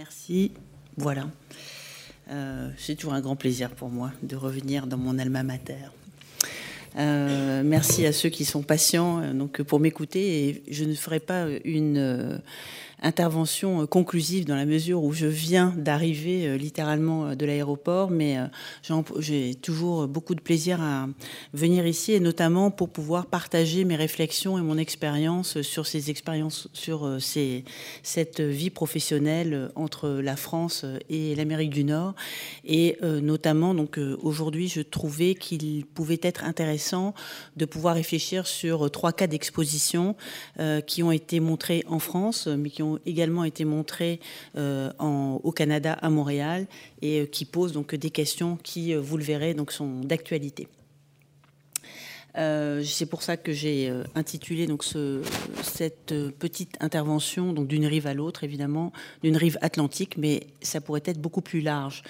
Merci. Voilà. Euh, c'est toujours un grand plaisir pour moi de revenir dans mon alma mater. Euh, merci à ceux qui sont patients euh, donc, pour m'écouter. Et je ne ferai pas une intervention euh, conclusive dans la mesure où je viens d'arriver euh, littéralement euh, de l'aéroport, mais j'ai toujours beaucoup de plaisir à venir ici et notamment pour pouvoir partager mes réflexions et mon expérience sur ces expériences, sur cette vie professionnelle entre la France et l'Amérique du Nord. Et notamment, donc aujourd'hui, je trouvais qu'il pouvait être intéressant de pouvoir réfléchir sur trois cas d'exposition qui ont été montrés en France, mais qui ont également été montrés euh, au Canada, à Montréal, et euh, qui posent donc des questions qui, euh, vous le verrez, sont d'actualité. Euh, c'est pour ça que j'ai euh, intitulé donc ce, cette petite intervention donc d'une rive à l'autre, évidemment, d'une rive atlantique, mais ça pourrait être beaucoup plus large.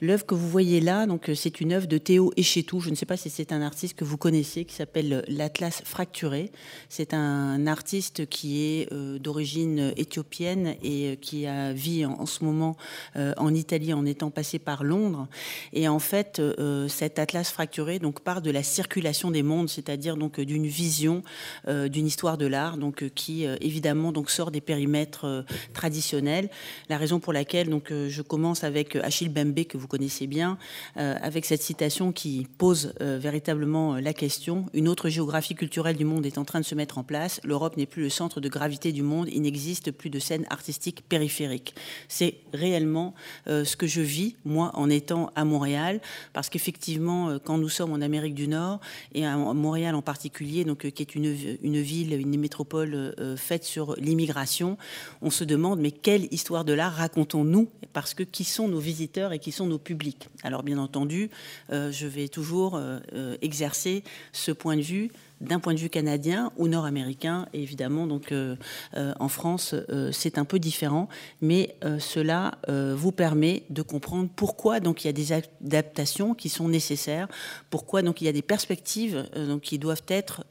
L'œuvre que vous voyez là, donc c'est une œuvre de Théo Echetou. Je ne sais pas si c'est un artiste que vous connaissez, qui s'appelle l'Atlas fracturé. C'est un artiste qui est euh, d'origine éthiopienne et qui a vit en, ce moment en Italie en étant passé par Londres. Et en fait, cet Atlas fracturé donc part de la circulation des mondes c'est-à-dire donc d'une vision euh, d'une histoire de l'art, donc euh, qui euh, évidemment donc sort des périmètres traditionnels. La raison pour laquelle donc je commence avec Achille Bembe que vous connaissez bien, avec cette citation qui pose véritablement la question une autre géographie culturelle du monde est en train de se mettre en place. L'Europe n'est plus le centre de gravité du monde. Il n'existe plus de scène artistique périphérique. C'est réellement ce que je vis moi en étant à Montréal, parce qu'effectivement quand nous sommes en Amérique du Nord et à Montréal en particulier, euh, qui est une, ville, une métropole euh, faite sur l'immigration, on se demande mais quelle histoire de l'art racontons-nous? Parce que qui sont nos visiteurs et qui sont nos publics? Alors bien entendu, euh, je vais toujours exercer ce point de vue d'un point de vue canadien ou nord-américain. évidemment, donc euh, euh, en France, euh, c'est un peu différent, mais cela vous permet de comprendre pourquoi il y a des adaptations qui sont nécessaires, pourquoi donc il y a des perspectives qui doivent être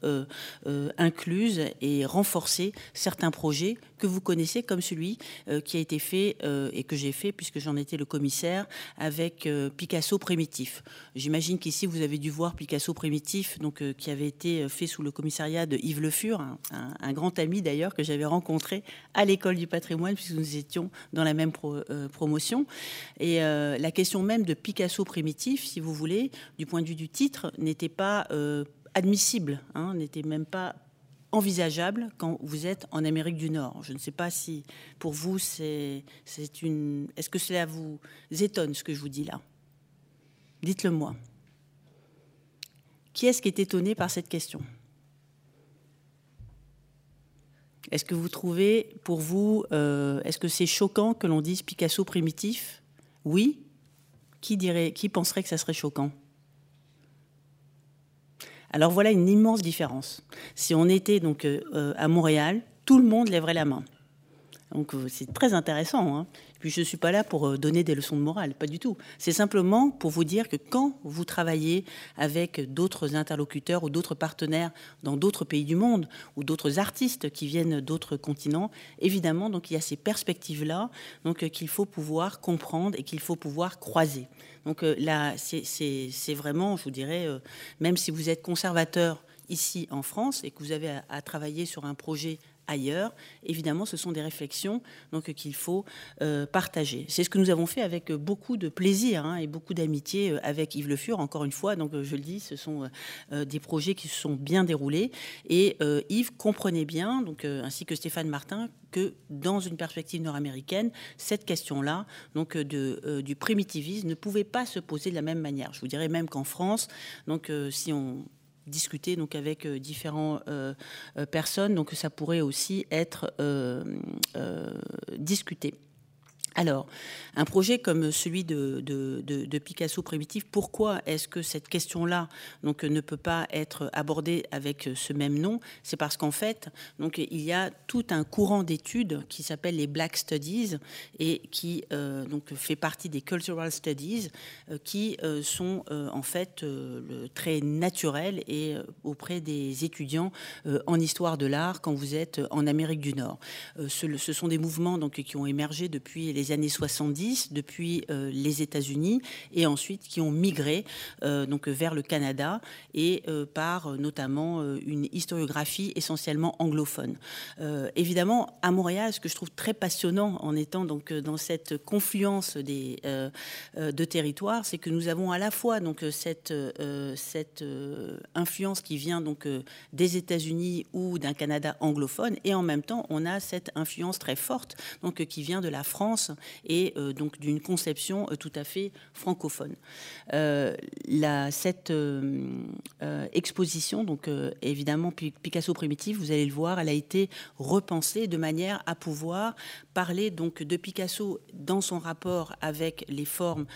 incluses et renforcer certains projets que vous connaissez, comme celui qui a été fait et que j'ai fait puisque j'en étais le commissaire avec Picasso primitif. J'imagine qu'ici vous avez dû voir Picasso primitif, donc qui avait été fait sous le commissariat de Yves Le Fur, un, grand ami d'ailleurs que j'avais rencontré à l'école du patrimoine, puisque nous étions dans la même euh, promotion. Et euh, la question même de Picasso primitif, si vous voulez, du point de vue du titre, n'était pas euh, admissible, hein, n'était même pas envisageable quand vous êtes en Amérique du Nord. Je ne sais pas si pour vous c'est une. Est-ce que cela vous étonne ce que je vous dis là? Dites-le moi. Qui est-ce qui est étonné par cette question? Est-ce que vous trouvez, pour vous, euh, est-ce que c'est choquant que l'on dise Picasso primitif? Oui. Qui dirait, qui penserait que ça serait choquant? Alors voilà une immense différence. Si on était donc euh, à Montréal, tout le monde lèverait la main. Donc euh, c'est très intéressant. Hein. Puis je ne suis pas là pour euh, donner des leçons de morale, pas du tout. C'est simplement pour vous dire que quand vous travaillez avec d'autres interlocuteurs ou d'autres partenaires dans d'autres pays du monde ou d'autres artistes qui viennent d'autres continents, évidemment, donc il y a ces perspectives-là euh, qu'il faut pouvoir comprendre et qu'il faut pouvoir croiser. Donc là, c'est vraiment, je vous dirais, même si vous êtes conservateur ici en France et que vous avez à travailler sur un projet ailleurs. Évidemment, ce sont des réflexions donc qu'il faut euh, partager. C'est ce que nous avons fait avec beaucoup de plaisir hein, et beaucoup d'amitié euh, avec Yves Le Fur. Encore une fois, donc je le dis, ce sont euh, des projets qui se sont bien déroulés et Yves comprenait bien, donc ainsi que Stéphane Martin, que dans une perspective nord-américaine, cette question-là, donc de, du primitivisme, ne pouvait pas se poser de la même manière. Je vous dirais même qu'en France, donc si on discuter donc avec euh, différentes euh, euh, personnes, donc ça pourrait aussi être discuté. Alors, un projet comme celui de, Picasso primitif, pourquoi est-ce que cette question-là donc ne peut pas être abordée avec ce même nom? C'est parce qu'en fait, donc il y a tout un courant d'études qui s'appelle les Black Studies et qui euh, donc fait partie des Cultural Studies, euh, qui euh, sont en fait très naturels et auprès des étudiants en histoire de l'art quand vous êtes en Amérique du Nord. Ce, ce, sont des mouvements donc qui ont émergé depuis les les années 70 depuis les États-Unis et ensuite qui ont migré donc vers le Canada et par notamment une historiographie essentiellement anglophone. évidemment, à Montréal, ce que je trouve très passionnant en étant donc dans cette confluence des, de territoires, c'est que nous avons à la fois donc cette, cette influence qui vient donc des États-Unis ou d'un Canada anglophone, et en même temps, on a cette influence très forte donc qui vient de la France et euh, donc d'une conception euh, tout à fait francophone. Euh, cette exposition, donc évidemment Picasso primitif, vous allez le voir, elle a été repensée de manière à pouvoir parler donc de Picasso dans son rapport avec les formes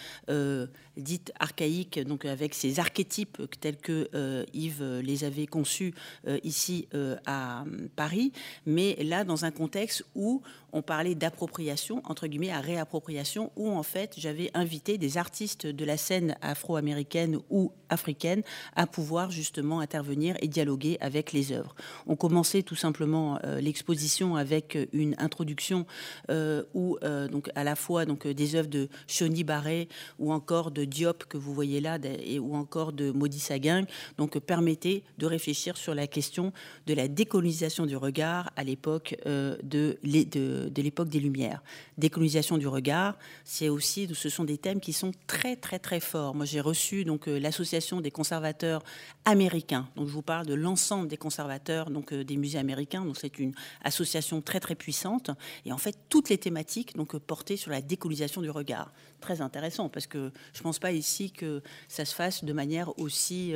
dites archaïques, donc avec ces archétypes tels que Yves les avait conçus ici à Paris, mais là dans un contexte où on parlait d'appropriation, entre guillemets, à réappropriation, où en fait j'avais invité des artistes de la scène afro-américaine ou africaine à pouvoir justement intervenir et dialoguer avec les œuvres. On commençait tout simplement euh, l'exposition avec une introduction euh, où euh, donc à la fois donc des œuvres de Choni Barré ou encore de Diop que vous voyez là et, ou encore de Maudit Saguin donc permettait de réfléchir sur la question de la décolonisation du regard à l'époque de, l'époque des Lumières. Décolonisation du regard, c'est aussi, ce sont des thèmes qui sont très très très forts. Moi, j'ai reçu donc euh, l'association des conservateurs américains. Donc, je vous parle de l'ensemble des conservateurs donc euh, des musées américains. Donc, c'est une association très très puissante. Et en fait, toutes les thématiques donc euh, portées sur la décolonisation du regard. Très intéressant parce que je ne pense pas ici que ça se fasse de manière aussi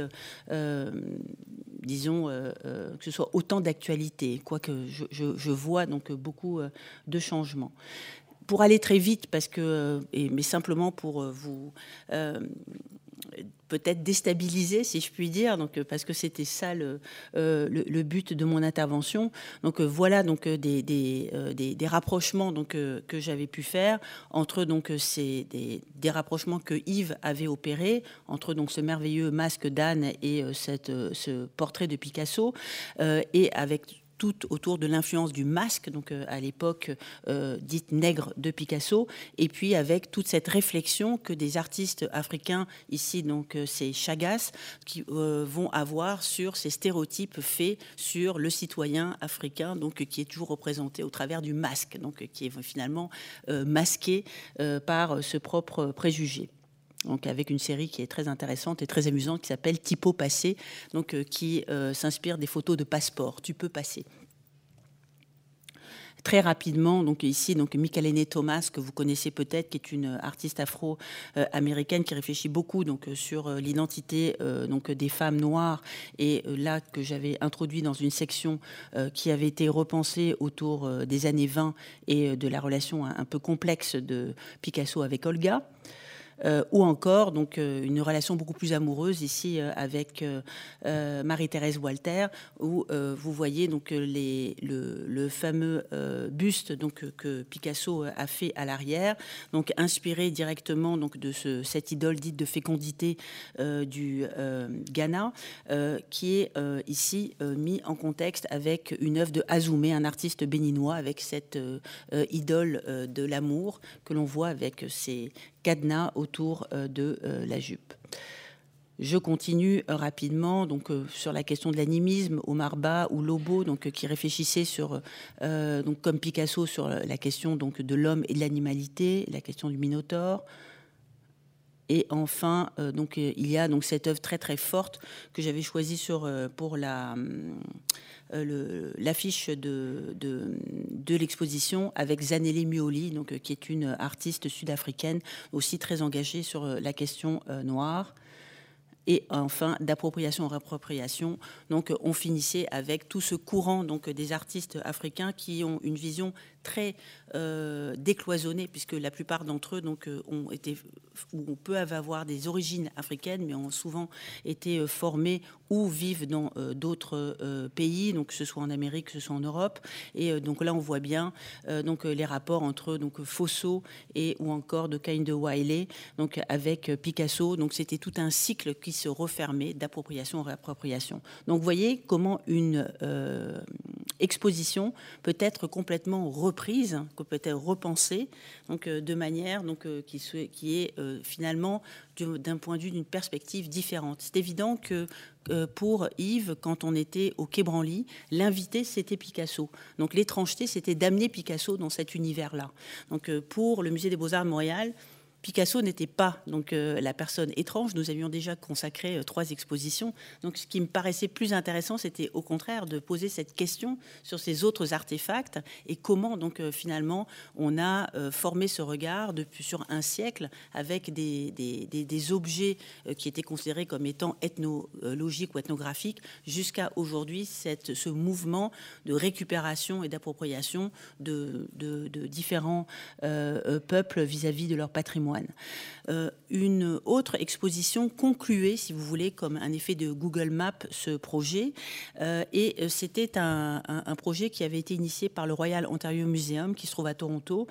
disons, que ce soit autant d'actualité, quoique je, vois donc beaucoup de changements. Pour aller très vite, parce que, mais simplement pour vous peut-être déstabiliser, si je puis dire, donc parce que c'était ça le, le, but de mon intervention. Donc voilà donc des, des, des, rapprochements donc que j'avais pu faire entre donc ces des, des, rapprochements que Yves avait opérés entre donc ce merveilleux masque d'âne et cette, ce portrait de Picasso et avec tout autour de l'influence du masque, donc euh, à l'époque euh, dite nègre de Picasso, et puis avec toute cette réflexion que des artistes africains, ici donc euh, c'est Chagas, qui vont avoir sur ces stéréotypes faits sur le citoyen africain, donc qui est toujours représenté au travers du masque, donc qui est finalement masqué par ce propre préjugé donc avec une série qui est très intéressante et très amusante qui s'appelle Typo Passé, donc euh, qui euh, s'inspire des photos de passeport. Tu peux passer. Très rapidement, donc ici, donc Michalene Thomas, que vous connaissez peut-être, qui est une artiste afro-américaine qui réfléchit beaucoup donc sur euh, l'identité donc des femmes noires et là que j'avais introduit dans une section qui avait été repensée autour des années 20 et de la relation un peu complexe de Picasso avec Olga. Euh, ou encore donc euh, une relation beaucoup plus amoureuse ici euh, avec Marie-Thérèse Walter, où vous voyez donc le, fameux buste donc que Picasso a fait à l'arrière, donc inspiré directement donc de ce, cette idole dite de fécondité du Ghana, qui est ici mis en contexte avec une œuvre de Azoumé, un artiste béninois, avec cette idole de l'amour que l'on voit avec ses cadenas autour euh, de euh, la jupe. Je continue euh, rapidement donc sur la question de l'animisme, Omar Ba ou Lobo donc qui réfléchissait sur donc comme Picasso sur la question donc de l'homme et de l'animalité, la question du Minotaure. Et enfin, donc il y a donc cette œuvre très très forte que j'avais choisie sur pour la euh, l'affiche de, de, l'exposition avec Zanelli Mioli, donc, euh, qui est une artiste sud-africaine aussi très engagée sur euh, la question noire et enfin d'appropriation en réappropriation. Donc on finissait avec tout ce courant donc des artistes africains qui ont une vision très euh, décloisonnés, puisque la plupart d'entre eux donc, euh, ont été, ou peut avoir des origines africaines, mais ont souvent été euh, formés ou vivent dans d'autres pays, donc que ce soit en Amérique, que ce soit en Europe. Et donc là, on voit bien donc, les rapports entre donc, Fosso et ou encore de Cain de Wiley, donc avec Picasso. Donc c'était tout un cycle qui se refermait d'appropriation en réappropriation. Donc vous voyez comment une exposition peut être complètement reprise, peut être repensée, donc de manière donc qui, qui est finalement d'un point de vue d'une perspective différente. C'est évident que pour Yves, quand on était au Quai Branly, l'invité, c'était Picasso. Donc l'étrangeté, c'était d'amener Picasso dans cet univers-là. Donc pour le Musée des Beaux-Arts de Montréal, Picasso n'était pas donc euh, la personne étrange. Nous avions déjà consacré euh, trois expositions. Donc, ce qui me paraissait plus intéressant, c'était au contraire de poser cette question sur ces autres artefacts et comment donc euh, finalement on a formé ce regard depuis sur un siècle avec des, des, objets qui étaient considérés comme étant ethnologiques ou ethnographiques jusqu'à aujourd'hui ce mouvement de récupération et d'appropriation de, de, différents peuples vis à -vis de leur patrimoine. Euh, une autre exposition concluait, si vous voulez, comme un effet de Google Maps, ce projet. Euh, et euh, c'était un, projet qui avait été initié par le Royal Ontario Museum, qui se trouve à Toronto,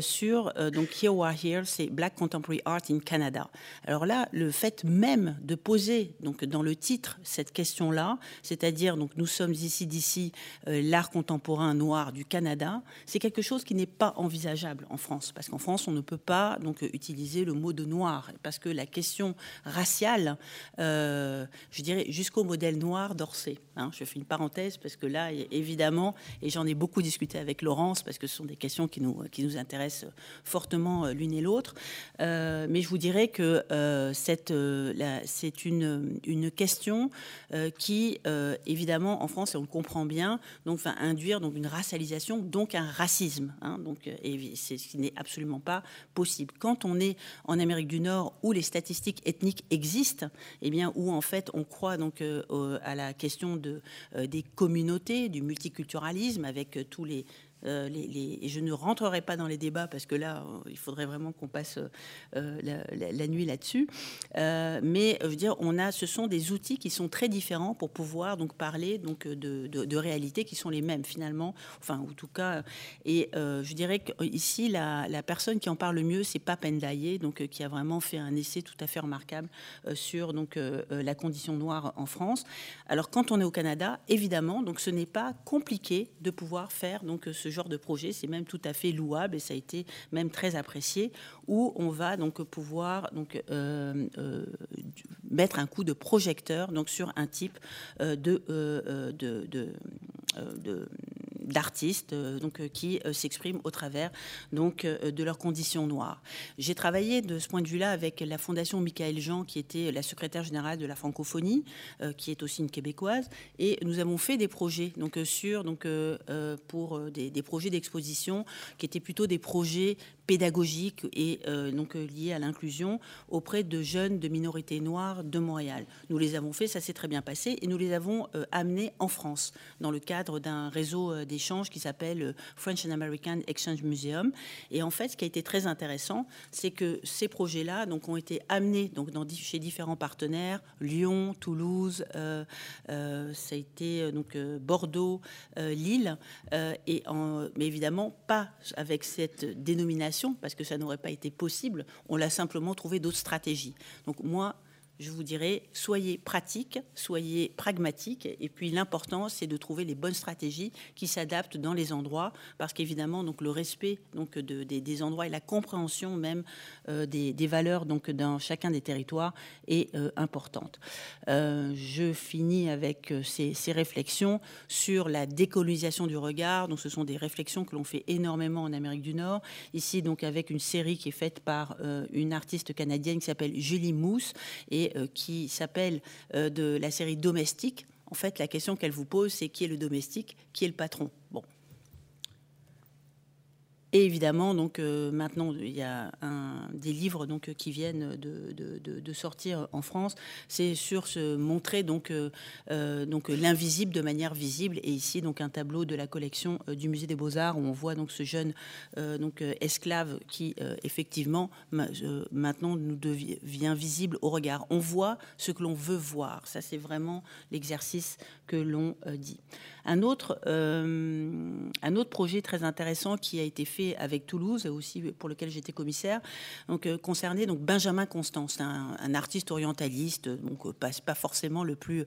sur donc Here We Are Here, c'est Black Contemporary Art in Canada. Alors là, le fait même de poser donc dans le titre cette question-là, c'est-à-dire donc nous sommes ici d'ici l'art contemporain noir du Canada, c'est quelque chose qui n'est pas envisageable en France, parce qu'en France on ne peut pas donc utiliser le mot de noir, parce que la question raciale, euh, je dirais jusqu'au modèle noir d'Orsay. Hein, je fais une parenthèse parce que là, évidemment, et j'en ai beaucoup discuté avec Laurence, parce que ce sont des questions qui nous, qui nous intéressent fortement euh, l'une et l'autre. Euh, mais je vous dirais que c'est une, une question qui, évidemment, en France, et on le comprend bien, donc, va induire donc, une racialisation, donc un racisme. Hein, donc, et ce qui n'est absolument pas possible. Quand on on est en Amérique du Nord où les statistiques ethniques existent, eh bien où on croit donc euh, à la question euh, des communautés, du multiculturalisme avec euh, tous les euh, et je ne rentrerai pas dans les débats parce que là, il faudrait vraiment qu'on passe euh, la, nuit là-dessus. Euh, mais je veux dire, on a, ce sont des outils qui sont très différents pour pouvoir donc parler donc de, de, réalités qui sont les mêmes finalement. Enfin, en tout cas, et je dirais qu'ici, la, la, personne qui en parle le mieux, c'est Pape Ndaye, donc qui a vraiment fait un essai tout à fait remarquable sur donc la condition noire en France. Alors, quand on est au Canada, évidemment, donc ce n'est pas compliqué de pouvoir faire donc ce genre de projet. C'est même tout à fait louable et ça a été même très apprécié, où on va donc pouvoir donc, euh, euh, mettre un coup de projecteur donc, sur un type euh, de, de, de d'artistes euh, donc, euh, qui euh, s'expriment au travers donc, de leurs conditions noires. J'ai travaillé de ce point de vue-là avec la Fondation Michael Jean, qui était la secrétaire générale de la francophonie, qui est aussi une québécoise, et nous avons fait des projets donc, sur, donc, pour des, des projets d'exposition qui étaient plutôt des projets pédagogique et euh, donc euh, lié à l'inclusion auprès de jeunes de minorités noires de Montréal. Nous les avons fait, ça s'est très bien passé, et nous les avons euh, amenés en France dans le cadre d'un réseau d'échange qui s'appelle French and American Exchange Museum. Et en fait, ce qui a été très intéressant, c'est que ces projets-là donc ont été amenés donc chez différents partenaires, Lyon, Toulouse, ça a été donc Bordeaux, Lille, et en, mais évidemment pas avec cette dénomination parce que ça n'aurait pas été possible. On l'a simplement trouvé d'autres stratégies. Donc moi, je vous dirais, soyez pratiques, soyez pragmatiques, et puis l'important, c'est de trouver les bonnes stratégies qui s'adaptent dans les endroits, parce qu'évidemment, donc le respect donc de, des, endroits et la compréhension même euh, des, valeurs donc dans chacun des territoires est euh, importante. Euh, je finis avec ces, ces, réflexions sur la décolonisation du regard. Donc, ce sont des réflexions que l'on fait énormément en Amérique du Nord. Ici, donc avec une série qui est faite par une artiste canadienne qui s'appelle Julie Mousse et euh, qui s'appelle euh, de la série Domestique. En fait, la question qu'elle vous pose, c'est qui est le domestique, qui est le patron? Bon, et évidemment, donc euh, maintenant, il y a des livres donc qui viennent de, sortir en France. C'est sur se montrer donc euh, euh, l'invisible de manière visible. Et ici, donc un tableau de la collection du musée des Beaux Arts où on voit donc ce jeune donc esclave qui effectivement maintenant nous devient visible au regard. On voit ce que l'on veut voir. Ça, c'est vraiment l'exercice que l'on dit. Un autre, un autre projet très intéressant qui a été fait avec Toulouse, aussi pour lequel j'étais commissaire, donc concernait donc Benjamin Constant, c'est un, artiste orientaliste, donc pas, pas forcément le plus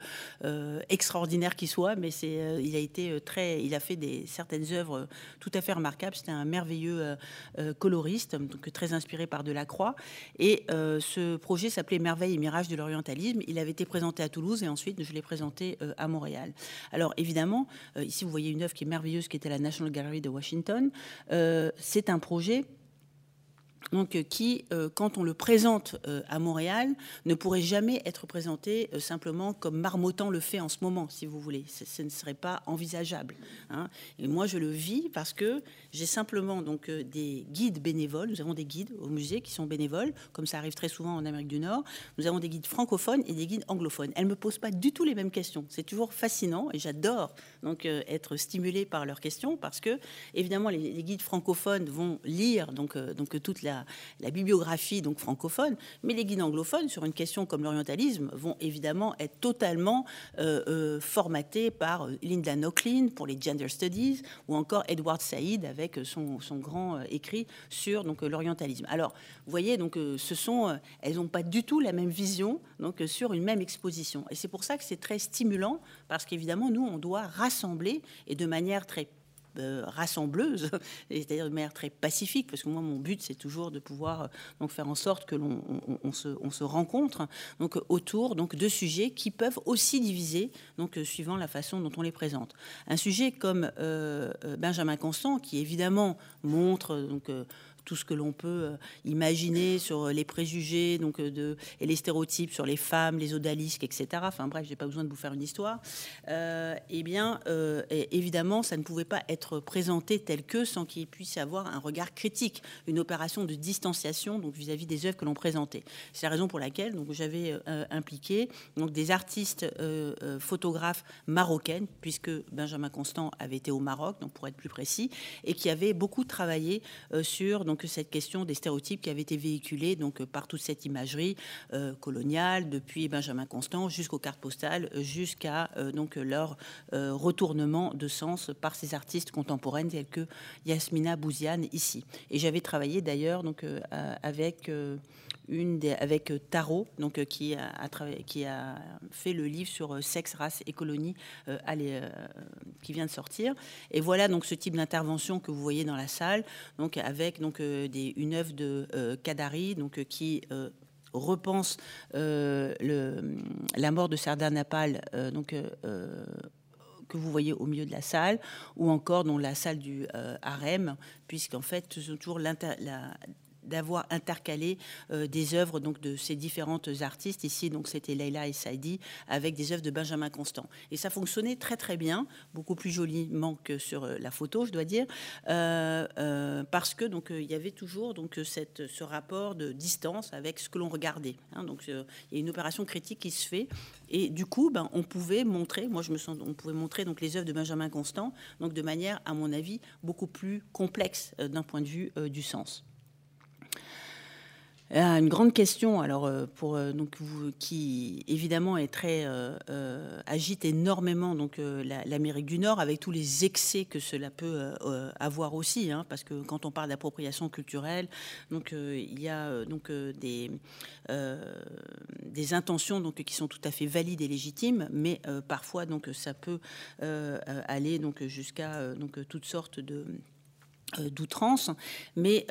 extraordinaire qui soit, mais c'est, il a été très, il a fait des certaines œuvres tout à fait remarquables. C'était un merveilleux coloriste, donc très inspiré par Delacroix. Et ce projet s'appelait Merveille et Mirage de l'orientalisme. Il avait été présenté à Toulouse et ensuite je l'ai présenté euh, à Montréal. Alors évidemment, euh, ici vous voyez une œuvre qui est merveilleuse, qui était la National Gallery de Washington. Euh, c'est un projet donc euh, qui, euh, quand on le présente euh, à Montréal, ne pourrait jamais être présenté simplement comme Marmottan le fait en ce moment, si vous voulez. Ce ne serait pas envisageable. Hein. Et moi, je le vis parce que j'ai simplement donc des guides bénévoles. Nous avons des guides au musée qui sont bénévoles, comme ça arrive très souvent en Amérique du Nord. Nous avons des guides francophones et des guides anglophones. Elles me posent pas du tout les mêmes questions. C'est toujours fascinant et j'adore donc être stimulée par leurs questions parce que évidemment les, guides francophones vont lire donc donc toute la la, bibliographie donc francophone, mais les guides anglophones sur une question comme l'orientalisme vont évidemment être totalement euh, euh, formatés par euh, Linda Nochlin pour les gender studies ou encore Edward Said avec son, grand écrit sur donc l'orientalisme. Alors, vous voyez, donc ce sont, elles n'ont pas du tout la même vision donc sur une même exposition, et c'est pour ça que c'est très stimulant parce qu'évidemment nous on doit rassembler et de manière très euh, rassembleuse, c'est-à-dire de manière très pacifique, parce que moi, mon but, c'est toujours de pouvoir euh, donc, faire en sorte que l'on on, se, se, rencontre donc, autour donc, de sujets qui peuvent aussi diviser, donc, euh, suivant la façon dont on les présente. Un sujet comme Benjamin Constant, qui évidemment montre donc, tout ce que l'on peut euh, imaginer sur les préjugés donc, euh, de, et les stéréotypes sur les femmes, les odalisques, etc. Enfin bref, j'ai pas besoin de vous faire une histoire. Euh, eh bien, évidemment, ça ne pouvait pas être présenté tel que sans qu'il puisse y avoir un regard critique, une opération de distanciation donc vis-à-vis des œuvres que l'on présentait. C'est la raison pour laquelle donc j'avais impliqué donc des artistes photographes marocaines, puisque Benjamin Constant avait été au Maroc, donc pour être plus précis, et qui avait beaucoup travaillé sur cette question des stéréotypes qui avaient été véhiculés donc par toute cette imagerie euh, coloniale depuis Benjamin Constant jusqu'aux cartes postales, jusqu'à euh, donc leur euh, retournement de sens par ces artistes contemporaines tels que Yasmina Bouziane ici. Et j'avais travaillé d'ailleurs donc avec une avec Tarot, donc qui a, qui a fait le livre sur sexe, race et colonie, qui vient de sortir. Et voilà donc ce type d'intervention que vous voyez dans la salle, donc avec donc une œuvre de euh, Kadari, donc euh, qui euh, repense la mort de Sardar Napal, donc que vous voyez au milieu de la salle, ou encore dans la salle du harem, puisqu'en fait, toujours la, d'avoir intercalé euh, des œuvres donc de ces différentes artistes. Ici, donc c'était Leila et Saidi avec des œuvres de Benjamin Constant. Et ça fonctionnait très très bien, beaucoup plus joliment que sur euh, la photo, je dois dire, euh, parce que donc il y avait toujours donc cette, ce rapport de distance avec ce que l'on regardait. Hein. donc il y a une opération critique qui se fait. Et du coup, ben, on pouvait montrer, moi je me sens, on pouvait montrer donc les œuvres de Benjamin Constant, donc de manière, à mon avis, beaucoup plus complexe d'un point de vue du sens. Euh, une grande question, alors euh, pour euh, donc vous, qui évidemment est très agite énormément donc l'Amérique du Nord avec tous les excès que cela peut avoir aussi, hein, parce que quand on parle d'appropriation culturelle, donc il y a donc des des intentions donc qui sont tout à fait valides et légitimes, mais parfois donc ça peut aller donc jusqu'à donc toutes sortes de mais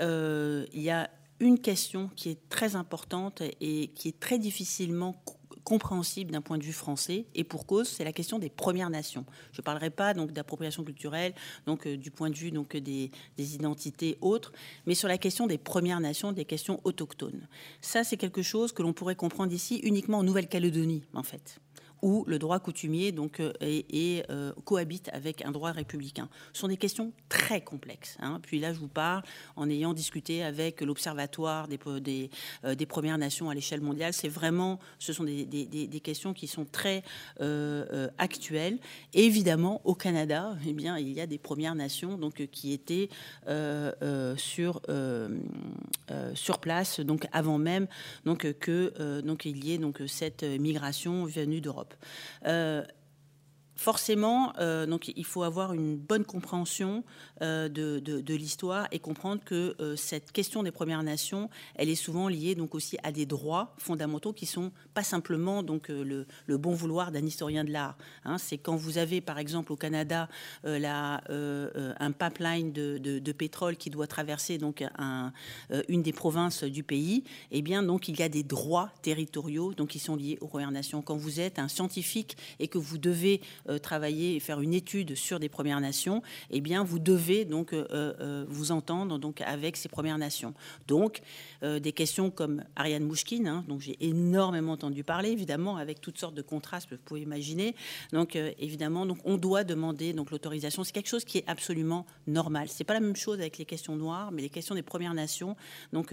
il y a une question qui est très importante et qui est très difficilement compréhensible d'un point de vue français et pour cause, c'est la question des Premières Nations. Je ne parlerai pas donc d'appropriation culturelle, donc euh, du point de vue donc des, des, identités autres, mais sur la question des Premières Nations, des questions autochtones. Ça, c'est quelque chose que l'on pourrait comprendre ici uniquement en Nouvelle-Calédonie, en fait où le droit coutumier donc, euh, euh, cohabite avec un droit républicain. Ce sont des questions très complexes. Hein. Puis là, je vous parle en ayant discuté avec l'Observatoire des, euh, des, Premières Nations à l'échelle mondiale. C'est vraiment, ce sont des, des, questions qui sont très actuelles. Et évidemment, au Canada, eh bien, il y a des Premières Nations donc, qui étaient sur, sur place donc, avant même donc, y ait donc, cette migration venue d'Europe. Euh, forcément, euh, donc, il faut avoir une bonne compréhension euh, de, l'histoire et comprendre que euh, cette question des Premières Nations, elle est souvent liée donc aussi à des droits fondamentaux qui sont pas simplement donc le, bon vouloir d'un historien de l'art. Hein. C'est quand vous avez par exemple au Canada la, un pipeline de, pétrole qui doit traverser donc un, une des provinces du pays, eh bien donc il y a des droits territoriaux donc qui sont liés aux Premières Nations. Quand vous êtes un scientifique et que vous devez travailler et faire une étude sur des Premières Nations, eh bien, vous devez donc euh, euh, vous entendre donc avec ces Premières Nations. Donc, des questions comme Ariane Mouchkine, hein, dont j'ai énormément entendu parler, évidemment, avec toutes sortes de contrastes, vous pouvez imaginer. Donc, évidemment, donc on doit demander donc l'autorisation. C'est quelque chose qui est absolument normal. C'est pas la même chose avec les questions noires, mais les questions des Premières Nations donc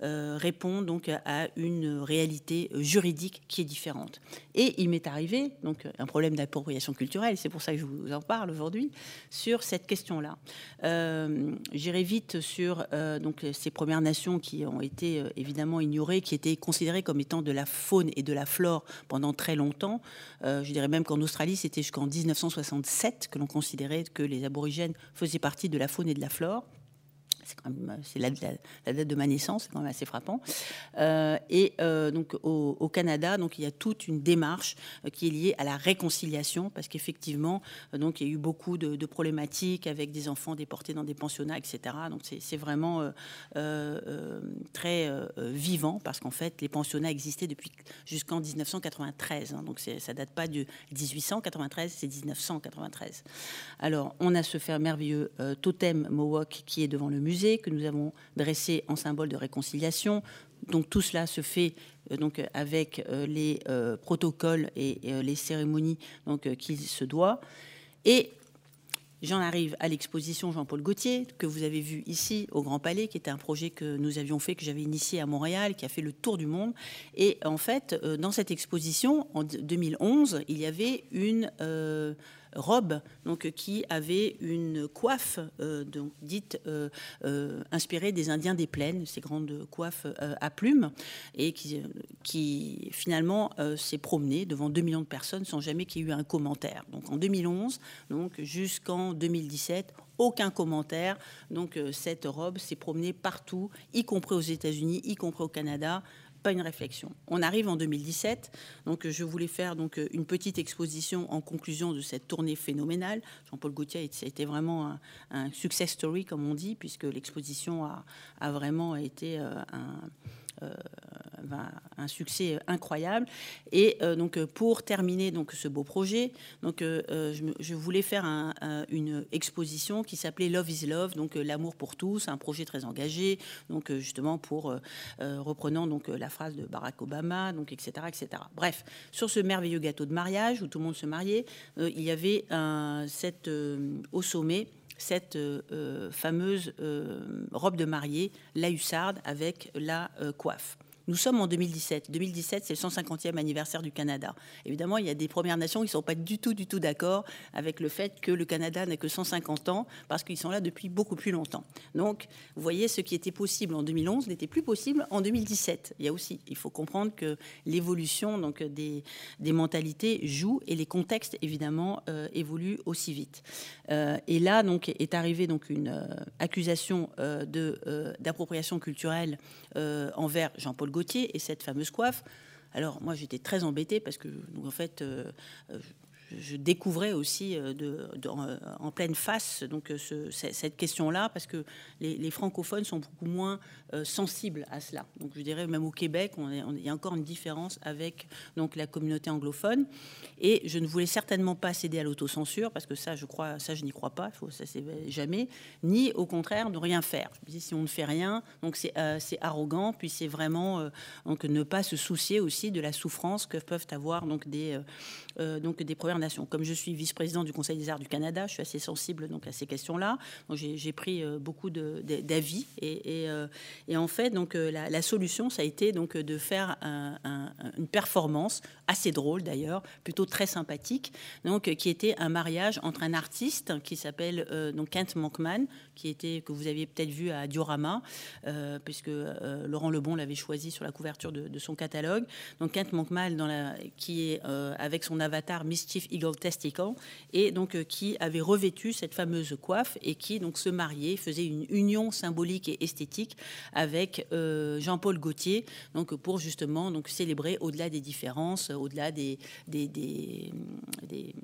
répondent donc à une réalité juridique qui est différente. Et il m'est arrivé donc un problème d'appropriation culturelle, c'est pour ça que je vous en parle aujourd'hui, sur cette question-là. Euh, j'irai vite sur euh, donc, ces Premières Nations qui ont été euh, évidemment ignorées, qui étaient considérées comme étant de la faune et de la flore pendant très longtemps. je dirais même qu'en Australie, c'était jusqu'en 1967 que l'on considérait que les aborigènes faisaient partie de la faune et de la flore c'est la, date de ma naissance, c'est quand même assez frappant. Euh, et euh, donc au, Canada, donc il y a toute une démarche euh, qui est liée à la réconciliation, parce qu'effectivement, donc il y a eu beaucoup de, problématiques avec des enfants déportés dans des pensionnats, etc. Donc c'est vraiment très vivant, parce qu'en fait, les pensionnats existaient depuis jusqu'en 1993. Hein. donc ça date pas de 1893, c'est 1993. Alors on a ce fait merveilleux totem Mohawk qui est devant le musée que nous avons dressé en symbole de réconciliation. Donc tout cela se fait euh, donc avec euh, les euh, protocoles et les cérémonies donc qu'il se doit. Et J'en arrive à l'exposition Jean-Paul Gaultier, que vous avez vu ici au Grand Palais, qui était un projet que nous avions fait, que j'avais initié à Montréal, qui a fait le tour du monde. Et en fait, dans cette exposition, en 2011, il y avait une robe donc, qui avait une coiffe euh, donc, dite euh, euh, inspirée des Indiens des plaines, ces grandes coiffes à plumes, et qui, finalement s'est promenée devant 2 millions de personnes sans jamais qu'il y ait eu un commentaire. Donc en 2011, donc jusqu'en 2017, aucun commentaire. Donc cette robe s'est promenée partout, y compris aux États-Unis, y compris au Canada, une réflexion. On arrive en 2017, donc je voulais faire donc une petite exposition en conclusion de cette tournée phénoménale. Jean-Paul Gaultier, ça a été vraiment un, un, success story, comme on dit, puisque l'exposition a, a, vraiment été euh, un euh, un succès incroyable. Et euh, donc pour terminer donc ce beau projet, donc euh, je, voulais faire une exposition qui s'appelait Love is Love, donc l'amour pour tous, un projet très engagé, donc justement pour reprenant donc la phrase de Barack Obama, etc. Bref, sur ce merveilleux gâteau de mariage où tout le monde se mariait, il y avait un, cette, au sommet cette euh, euh, fameuse euh, robe de mariée, la hussarde avec la coiffe. Nous sommes en 2017. 2017, c'est le 150e anniversaire du Canada. Évidemment, il y a des Premières Nations qui ne sont pas du tout, du tout d'accord avec le fait que le Canada n'a que 150 ans, parce qu'ils sont là depuis beaucoup plus longtemps. Donc, vous voyez, ce qui était possible en 2011 n'était plus possible en 2017. Il y a aussi, il faut comprendre que l'évolution donc des, des mentalités joue et les contextes, évidemment, euh, évoluent aussi vite. Euh, et là, donc, est arrivée donc une euh, accusation de d'appropriation culturelle envers Jean-Paul et cette fameuse coiffe. Alors moi j'étais très embêtée parce que en fait euh, je découvrais aussi euh, de, euh, en pleine face donc ce, cette question-là parce que les, francophones sont beaucoup moins sensibles à cela. Donc je dirais même au Québec, il y a encore une différence avec donc la communauté anglophone. Et je ne voulais certainement pas céder à l'autocensure parce que ça, je n'y crois pas. Faut, ça c'est jamais. Ni au contraire ne rien faire. Si on ne fait rien, donc c'est arrogant, puis c'est vraiment donc ne pas se soucier aussi de la souffrance que peuvent avoir donc des donc des Premières Comme je suis vice-président du Conseil des Arts du Canada, je suis assez sensible donc à ces questions-là. J'ai pris beaucoup d'avis et, et, en fait donc la, solution ça a été donc de faire une performance assez drôle d'ailleurs, plutôt très sympathique, donc qui était un mariage entre un artiste qui s'appelle donc Kent Monkman, qui était que vous aviez peut-être vu à Diorama, puisque Laurent Lebon l'avait choisi sur la couverture de, son catalogue. Donc Kent Monkman qui est avec son avatar Mischief Eagle Testicle, et donc qui avait revêtu cette fameuse coiffe et qui donc se mariait, faisait une union symbolique et esthétique avec Jean-Paul Gaultier, donc pour justement donc célébrer au-delà des différences, au-delà des des, des, des,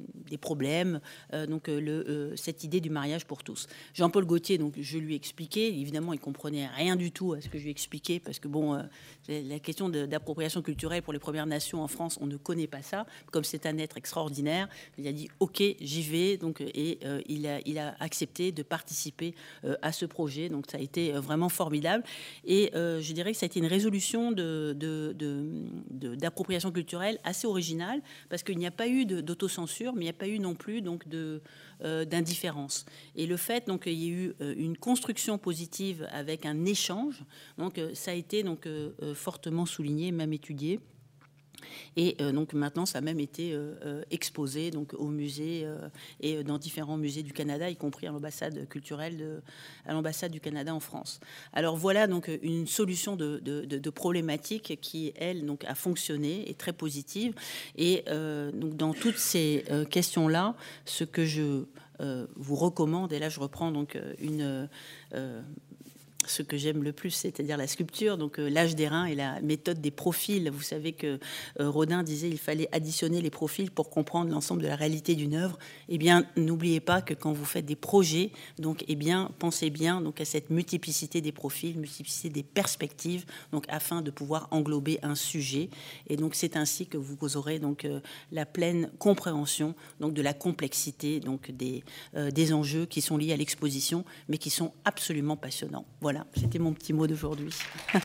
problèmes, donc le, cette idée du mariage pour tous. Jean-Paul Gaultier, donc je lui ai expliqué, évidemment il comprenait rien du tout à ce que je lui ai expliqué parce que bon, la question d'appropriation culturelle pour les Premières Nations en France, on ne connaît pas ça. Comme c'est un être extraordinaire, il a dit OK, j'y vais. Donc, et euh, il, a, il a accepté de participer euh, à ce projet. Donc ça a été euh, vraiment formidable. Et je dirais que ça a été une résolution d'appropriation culturelle assez originale parce qu'il n'y a pas eu d'autocensure, mais il n'y a pas eu non plus donc de d'indifférence. Et le fait donc qu'il y ait eu une construction positive avec un échange, donc ça a été donc fortement souligné, même étudié. Et euh, donc maintenant, ça a même été euh, euh, exposé donc au musée et dans différents musées du Canada, y compris à l'ambassade culturelle de, à l'ambassade du Canada en France. Alors voilà donc une solution de, problématique qui elle donc a fonctionné et très positive. Et donc dans toutes ces questions là, ce que je vous recommande, et là je reprends donc une ce que j'aime le plus, c'est-à-dire la sculpture, donc euh, l'âge des reins et la méthode des profils. Vous savez que euh, Rodin disait il fallait additionner les profils pour comprendre l'ensemble de la réalité d'une œuvre. Eh bien, n'oubliez pas que quand vous faites des projets, donc, eh bien, pensez bien donc à cette multiplicité des profils, multiplicité des perspectives, donc afin de pouvoir englober un sujet. Et donc, c'est ainsi que vous aurez donc euh, la pleine compréhension donc de la complexité donc des des enjeux qui sont liés à l'exposition, mais qui sont absolument passionnants. Voilà. Voilà, c'était mon petit mot d'aujourd'hui.